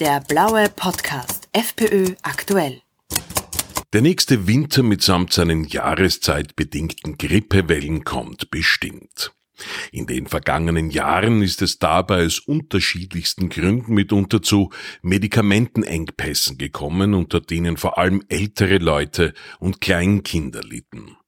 Der blaue Podcast FPÖ aktuell. Der nächste Winter mitsamt seinen jahreszeitbedingten Grippewellen kommt bestimmt. In den vergangenen Jahren ist es dabei aus unterschiedlichsten Gründen mitunter zu Medikamentenengpässen gekommen, unter denen vor allem ältere Leute und Kleinkinder litten.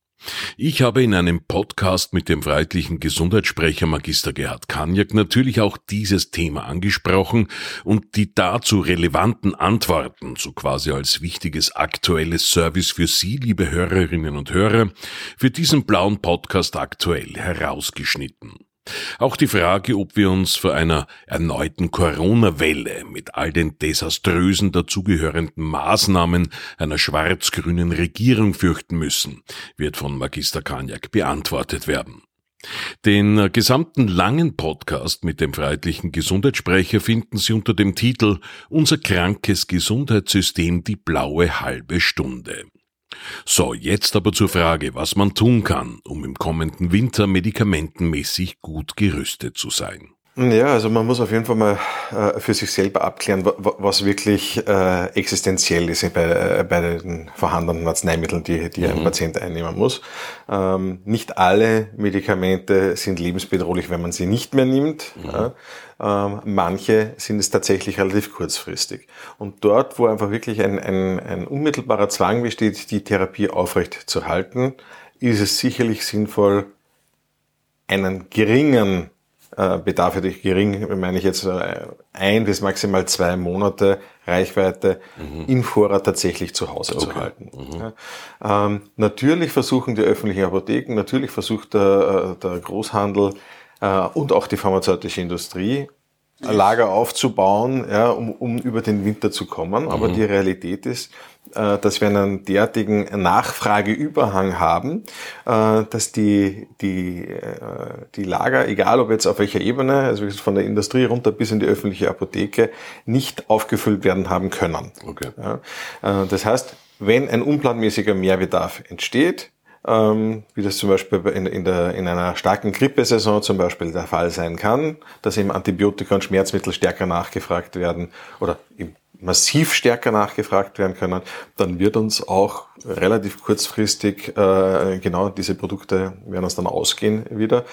Ich habe in einem Podcast mit dem freiheitlichen Gesundheitssprecher Magister Gerhard Kanjak natürlich auch dieses Thema angesprochen und die dazu relevanten Antworten, so quasi als wichtiges aktuelles Service für Sie, liebe Hörerinnen und Hörer, für diesen blauen Podcast aktuell herausgeschnitten. Auch die Frage, ob wir uns vor einer erneuten Corona-Welle mit all den desaströsen dazugehörenden Maßnahmen einer schwarz-grünen Regierung fürchten müssen, wird von Magister Kanyak beantwortet werden. Den gesamten langen Podcast mit dem freiheitlichen Gesundheitssprecher finden Sie unter dem Titel Unser krankes Gesundheitssystem die blaue halbe Stunde. So, jetzt aber zur Frage, was man tun kann, um im kommenden Winter medikamentenmäßig gut gerüstet zu sein. Ja, also man muss auf jeden Fall mal äh, für sich selber abklären, was wirklich äh, existenziell ist bei, äh, bei den vorhandenen Arzneimitteln, die, die mhm. ein Patient einnehmen muss. Ähm, nicht alle Medikamente sind lebensbedrohlich, wenn man sie nicht mehr nimmt. Mhm. Ja. Ähm, manche sind es tatsächlich relativ kurzfristig. Und dort, wo einfach wirklich ein, ein, ein unmittelbarer Zwang besteht, die Therapie aufrecht zu halten, ist es sicherlich sinnvoll, einen geringen Bedarf durch gering, meine ich jetzt äh, ein bis maximal zwei Monate Reichweite mhm. in Vorrat tatsächlich zu Hause okay. zu halten. Mhm. Ja. Ähm, natürlich versuchen die öffentlichen Apotheken, natürlich versucht der, äh, der Großhandel äh, und auch die pharmazeutische Industrie Lager aufzubauen, ja, um, um über den Winter zu kommen. Aber mhm. die Realität ist, äh, dass wir einen derartigen Nachfrageüberhang haben, äh, dass die, die, äh, die Lager, egal ob jetzt auf welcher Ebene, also von der Industrie runter bis in die öffentliche Apotheke, nicht aufgefüllt werden haben können. Okay. Das heißt, wenn ein unplanmäßiger Mehrbedarf entsteht, ähm, wie das zum Beispiel in, in, der, in einer starken Grippesaison zum Beispiel der Fall sein kann, dass eben Antibiotika und Schmerzmittel stärker nachgefragt werden oder im massiv stärker nachgefragt werden können, dann wird uns auch relativ kurzfristig äh, genau diese Produkte werden uns dann ausgehen wieder.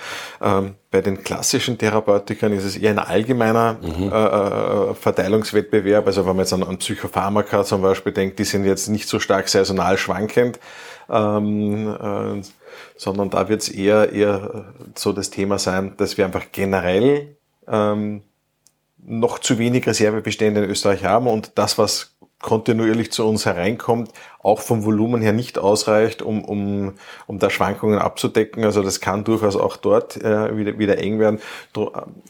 Ähm, bei den klassischen Therapeutikern ist es eher ein allgemeiner mhm. äh, äh Verteilungswettbewerb. Also wenn man jetzt an, an Psychopharmaka zum Beispiel denkt, die sind jetzt nicht so stark saisonal schwankend, ähm, äh, sondern da wird es eher eher so das Thema sein, dass wir einfach generell ähm, noch zu wenig Reservebestände in Österreich haben und das, was kontinuierlich zu uns hereinkommt, auch vom Volumen her nicht ausreicht, um, um, um da Schwankungen abzudecken. Also das kann durchaus auch dort äh, wieder, wieder eng werden,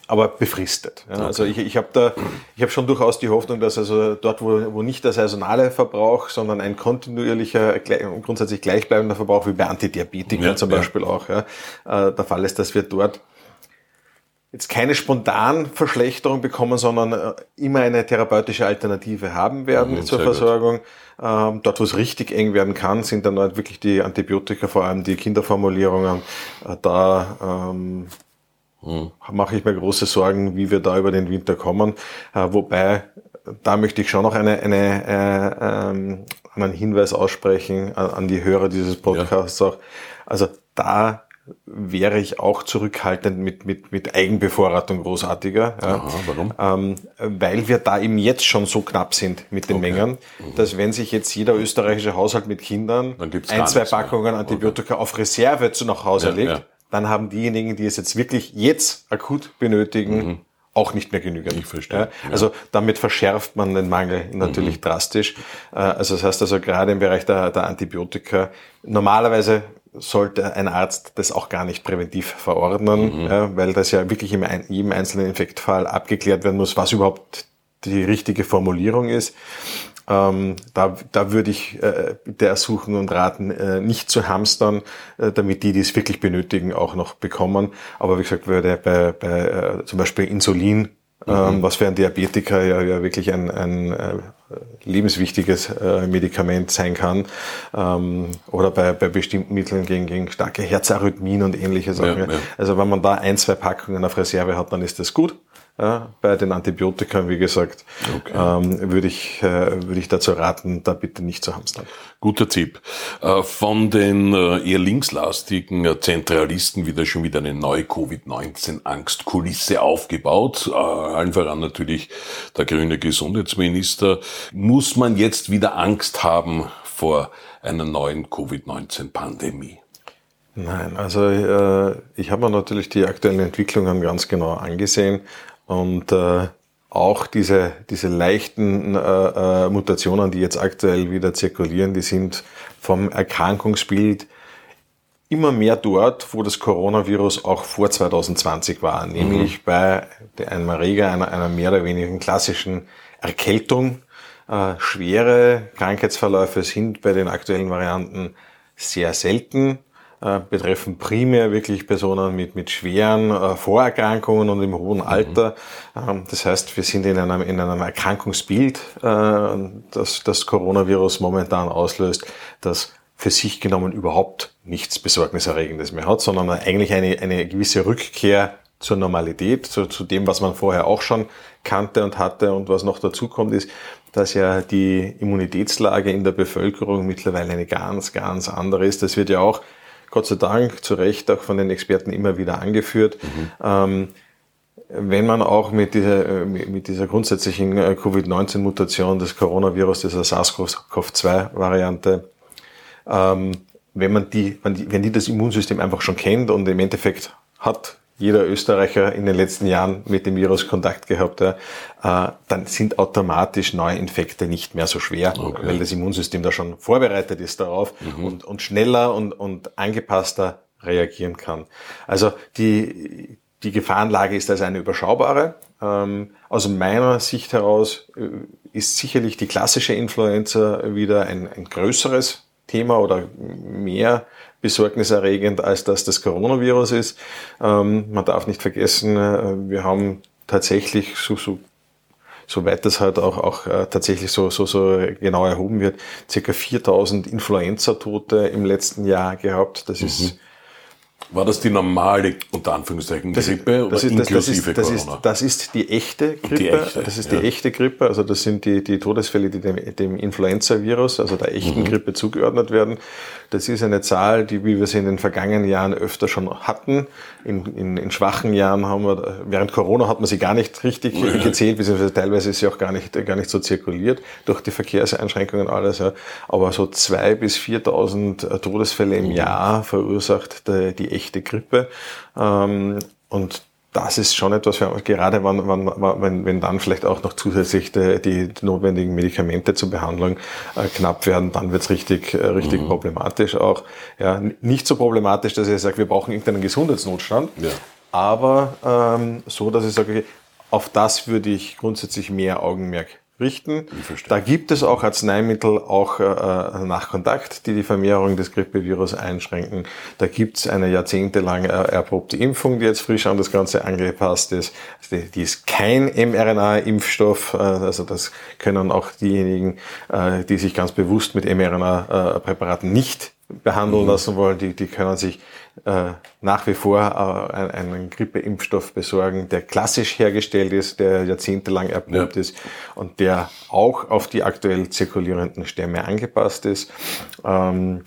aber befristet. Ja. Okay. Also ich, ich habe da, ich habe schon durchaus die Hoffnung, dass also dort, wo, wo nicht der saisonale Verbrauch, sondern ein kontinuierlicher, grundsätzlich gleichbleibender Verbrauch, wie bei Antidiabetikern ja, zum Beispiel ja. auch, ja, äh, der Fall ist, dass wir dort jetzt keine spontan Verschlechterung bekommen, sondern äh, immer eine therapeutische Alternative haben werden mhm, zur Versorgung. Ähm, dort, wo es richtig eng werden kann, sind dann halt wirklich die Antibiotika, vor allem die Kinderformulierungen. Äh, da ähm, mhm. mache ich mir große Sorgen, wie wir da über den Winter kommen. Äh, wobei, da möchte ich schon noch eine, eine, äh, ähm, einen Hinweis aussprechen an, an die Hörer dieses Podcasts ja. auch. Also da wäre ich auch zurückhaltend mit, mit, mit Eigenbevorratung großartiger. Aha, warum? Ähm, weil wir da eben jetzt schon so knapp sind mit den okay. Mengen, mhm. dass wenn sich jetzt jeder österreichische Haushalt mit Kindern ein, zwei Packungen mehr. Antibiotika okay. auf Reserve zu nach Hause ja, legt, ja. dann haben diejenigen, die es jetzt wirklich jetzt akut benötigen, mhm. Auch nicht mehr genügend. Ich verstehe. Ja? Also damit verschärft man den Mangel natürlich mhm. drastisch. Äh, also das heißt also gerade im Bereich der, der Antibiotika, normalerweise sollte ein Arzt das auch gar nicht präventiv verordnen, mhm. ja, weil das ja wirklich in jedem einzelnen Infektfall abgeklärt werden muss, was überhaupt die richtige Formulierung ist. Ähm, da, da würde ich äh, bitte ersuchen und raten, äh, nicht zu hamstern, äh, damit die, die es wirklich benötigen, auch noch bekommen. Aber wie gesagt, würde bei, bei äh, zum Beispiel Insulin ähm, mhm. was für ein Diabetiker ja, ja wirklich ein, ein äh, lebenswichtiges äh, Medikament sein kann. Ähm, oder bei, bei bestimmten Mitteln gegen, gegen starke Herzarrhythmien und ähnliche Sachen. Ja, ja. Also wenn man da ein, zwei Packungen auf Reserve hat, dann ist das gut. Ja, bei den Antibiotika, wie gesagt, okay. ähm, würde ich, äh, würde ich dazu raten, da bitte nicht zu hamstern. Guter Tipp. Äh, von den äh, eher linkslastigen äh, Zentralisten wieder schon wieder eine neue Covid-19-Angstkulisse aufgebaut. Allen voran natürlich der grüne Gesundheitsminister. Muss man jetzt wieder Angst haben vor einer neuen Covid-19-Pandemie? Nein, also äh, ich habe mir natürlich die aktuellen Entwicklungen ganz genau angesehen und äh, auch diese, diese leichten äh, äh, Mutationen, die jetzt aktuell wieder zirkulieren, die sind vom Erkrankungsbild immer mehr dort, wo das Coronavirus auch vor 2020 war, nämlich mhm. bei einem Erreger einer, einer mehr oder weniger klassischen Erkältung. Äh, schwere Krankheitsverläufe sind bei den aktuellen Varianten sehr selten. Äh, betreffen primär wirklich Personen mit, mit schweren äh, Vorerkrankungen und im hohen mhm. Alter. Mhm. das heißt, wir sind in einem, in einem Erkrankungsbild, äh, das das Coronavirus momentan auslöst, das für sich genommen überhaupt nichts Besorgniserregendes mehr hat, sondern eigentlich eine, eine gewisse Rückkehr zur Normalität, zu, zu dem, was man vorher auch schon kannte und hatte. Und was noch dazu kommt, ist, dass ja die Immunitätslage in der Bevölkerung mittlerweile eine ganz, ganz andere ist. Das wird ja auch Gott sei Dank zu Recht auch von den Experten immer wieder angeführt. Mhm. Ähm, wenn man auch mit dieser, mit dieser grundsätzlichen äh, Covid-19-Mutation des Coronavirus, dieser SARS-CoV-2-Variante, ähm, wenn man die, wenn die, wenn die das Immunsystem einfach schon kennt und im Endeffekt hat jeder Österreicher in den letzten Jahren mit dem Virus Kontakt gehabt, ja, äh, dann sind automatisch Neuinfekte nicht mehr so schwer, okay. weil das Immunsystem da schon vorbereitet ist darauf mhm. und, und schneller und, und angepasster reagieren kann. Also die, die Gefahrenlage ist also eine überschaubare. Ähm, aus meiner Sicht heraus äh, ist sicherlich die klassische Influenza wieder ein, ein größeres Thema oder mehr besorgniserregend, als dass das Coronavirus ist. Ähm, man darf nicht vergessen, äh, wir haben tatsächlich so, so soweit das halt auch, auch äh, tatsächlich so, so, so genau erhoben wird, circa 4000 Influenza-Tote im letzten Jahr gehabt. Das mhm. ist war das die normale, unter Anführungszeichen, das Grippe oder das ist, inklusive das ist, Corona? Das ist, das ist die echte Grippe. Die echte, das ist ja. die echte Grippe. Also das sind die, die Todesfälle, die dem, dem Influenza-Virus, also der echten mhm. Grippe zugeordnet werden. Das ist eine Zahl, die, wie wir sie in den vergangenen Jahren öfter schon hatten. In, in, in schwachen Jahren haben wir, während Corona hat man sie gar nicht richtig ja. gezählt, beziehungsweise teilweise ist sie auch gar nicht, gar nicht so zirkuliert durch die Verkehrseinschränkungen und alles. Ja. Aber so zwei bis 4.000 Todesfälle im mhm. Jahr verursacht die, die echte Grippe. Ähm, und das ist schon etwas, gerade wenn, wenn, wenn, wenn dann vielleicht auch noch zusätzlich die, die notwendigen Medikamente zur Behandlung äh, knapp werden, dann wird's richtig, äh, richtig mhm. problematisch auch. Ja, nicht so problematisch, dass ich sage, wir brauchen irgendeinen Gesundheitsnotstand, ja. aber ähm, so, dass ich sage, okay, auf das würde ich grundsätzlich mehr Augenmerk richten. Da gibt es auch Arzneimittel, auch äh, äh, nach Kontakt, die die Vermehrung des Grippevirus einschränken. Da gibt es eine jahrzehntelang äh, erprobte Impfung, die jetzt frisch an das Ganze angepasst ist. Die, die ist kein mRNA-Impfstoff, äh, also das können auch diejenigen, äh, die sich ganz bewusst mit mRNA-Präparaten nicht behandeln mhm. lassen wollen, die, die können sich äh, nach wie vor äh, einen Grippeimpfstoff besorgen, der klassisch hergestellt ist, der jahrzehntelang erprobt ja. ist und der auch auf die aktuell zirkulierenden Stämme angepasst ist. Ähm,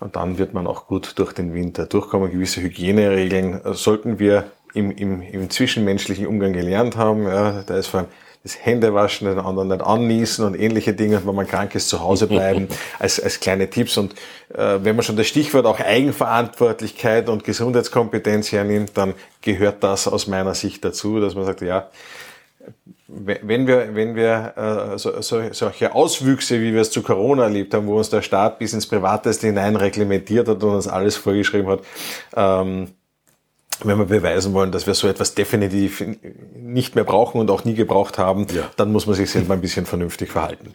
und dann wird man auch gut durch den Winter durchkommen. Gewisse Hygieneregeln sollten wir im, im, im zwischenmenschlichen Umgang gelernt haben. Ja, da ist vor allem das Händewaschen, den anderen nicht anniesen und ähnliche Dinge, wenn man krank ist, zu Hause bleiben, als, als kleine Tipps. Und äh, wenn man schon das Stichwort auch Eigenverantwortlichkeit und Gesundheitskompetenz hernimmt, dann gehört das aus meiner Sicht dazu, dass man sagt, ja, wenn wir, wenn wir äh, so, so, solche Auswüchse, wie wir es zu Corona erlebt haben, wo uns der Staat bis ins Privateste hinein reglementiert hat und uns alles vorgeschrieben hat, ähm, wenn wir beweisen wollen, dass wir so etwas definitiv nicht mehr brauchen und auch nie gebraucht haben, ja. dann muss man sich selber ein bisschen vernünftig verhalten.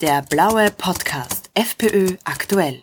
Der blaue Podcast FPÖ aktuell.